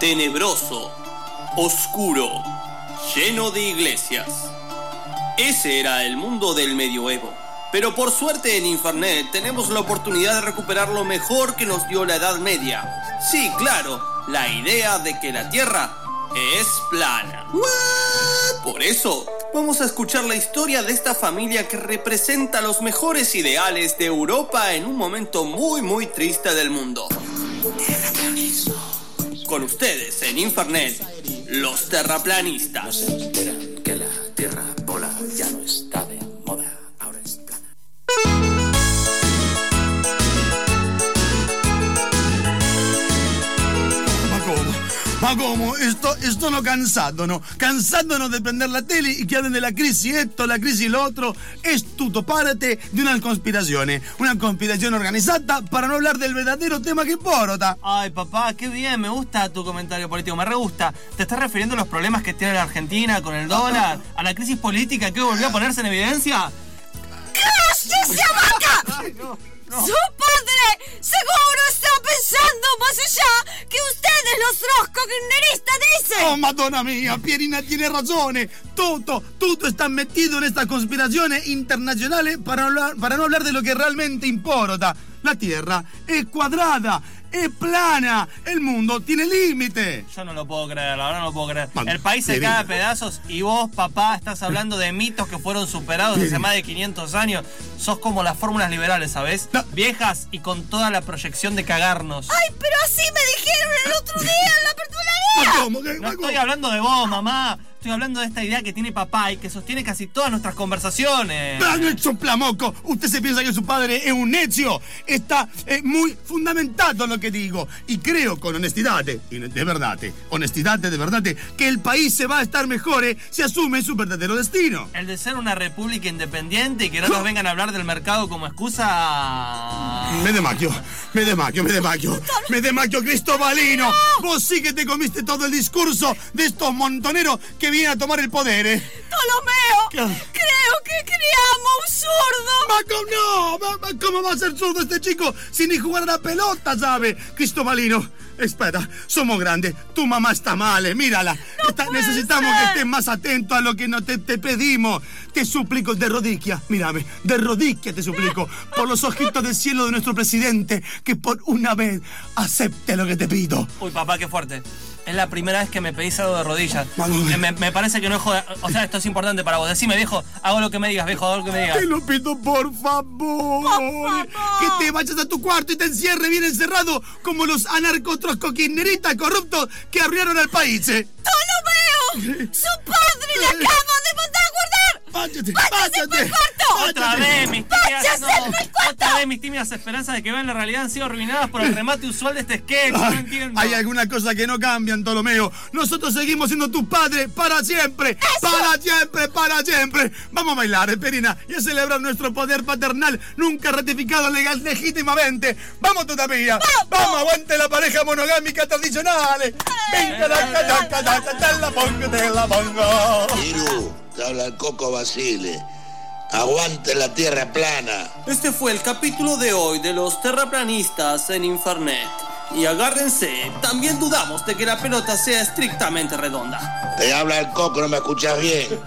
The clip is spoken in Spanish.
tenebroso, oscuro, lleno de iglesias. Ese era el mundo del medioevo. Pero por suerte en Infernet tenemos la oportunidad de recuperar lo mejor que nos dio la Edad Media. Sí, claro, la idea de que la Tierra es plana. Por eso, vamos a escuchar la historia de esta familia que representa los mejores ideales de Europa en un momento muy muy triste del mundo. Con ustedes en Infernet, los terraplanistas. Ma come? Sto, sono cansato, no? Cansándonos de prender la tele y que hablen de la crisis esto, la crisis lo otro. Es tutto parte de una conspiración. Una conspiración organizada para no hablar del verdadero tema que importa. Ay, papá, qué bien, me gusta tu comentario político, me re gusta. ¿Te estás refiriendo a los problemas que tiene la Argentina con el dólar? ¿A la crisis política que volvió a ponerse en evidencia? ¡Cállese, vaca! ¡Su padre seguro está kirchneristas dicen! Oh, madonna mía, Pierina tiene razones. Todo, todo está metido en estas conspiraciones internacionales para no, hablar, para no hablar de lo que realmente importa. La Tierra es cuadrada, es plana, el mundo tiene límite. Yo no lo puedo creer, la verdad no lo puedo creer. Man, El país se cae a pedazos y vos, papá, estás hablando de mitos que fueron superados hace más de 500 años. Sos como las fórmulas liberales, ¿sabes? No. Viejas y con toda la proyección de cagarnos. ¡Ay, pero así me dijeron el otro día en la apertura come, che- No estoy hablando de vos, mamá. Estoy hablando de esta idea que tiene papá y que sostiene casi todas nuestras conversaciones. Pero no es un plamoco. Usted se piensa que su padre es un necio. Está eh, muy fundamentado en lo que digo. Y creo con honestidad, y de verdad, honestidad de verdad, que el país se va a estar mejor eh, si asume su verdadero destino. El de ser una república independiente y que no nos vengan a hablar del mercado como excusa. Me demacchio, me demacchio, me demacchio, me demacchio Cristobalino. Vos sí que te comiste todo el discurso de estos montoneros que vienen a tomar el poder. eh. ¡Tolomeo! ¿Qué? Creo que criamos un zurdo. Ma com- no, ma- ¿cómo va a ser zurdo este chico si ni jugar a la pelota sabe? Cristobalino, espera, somos grandes, tu mamá está mal, eh, mírala. Está- puede necesitamos ser. que estés más atento a lo que no te, te pedimos. Te suplico de rodilla, mírame, de rodilla te suplico, por los ojitos del cielo de nuestro presidente, que por una vez acepte lo que te pido. Uy, papá, qué fuerte. Es la primera vez que me pedís algo de rodillas. Me, me parece que no es joda. O sea, esto es importante para vos. Decime, viejo, hago lo que me digas, viejo, hago lo que me digas. Te lo pido por favor. Que te vayas a tu cuarto y te encierre bien encerrado como los anarcotroscoquineristas corruptos que arruinaron al país. eh. ¡Tolomeo! ¡Su padre le acaba Otra váyate. vez, mis tímidas, ¡Váyase no, otra vez mis tímidas esperanzas de que vean la realidad han sido arruinadas por el remate usual de este sketch. No entiendo. Hay alguna cosa que no cambian, Ptolomeo. Nosotros seguimos siendo tus padres para siempre. Para siempre, para siempre. Vamos a bailar, Esperina, y a celebrar nuestro poder paternal nunca ratificado legal legítimamente. Vamos todavía. Vamos, aguante la pareja monogámica tradicional. Venga, la la la la te la pongo, te la pongo. Iru, te habla el Coco Basile. Aguante la tierra plana. Este fue el capítulo de hoy de los terraplanistas en Infernet. Y agárrense, también dudamos de que la pelota sea estrictamente redonda. Te habla el Coco, no me escuchas bien.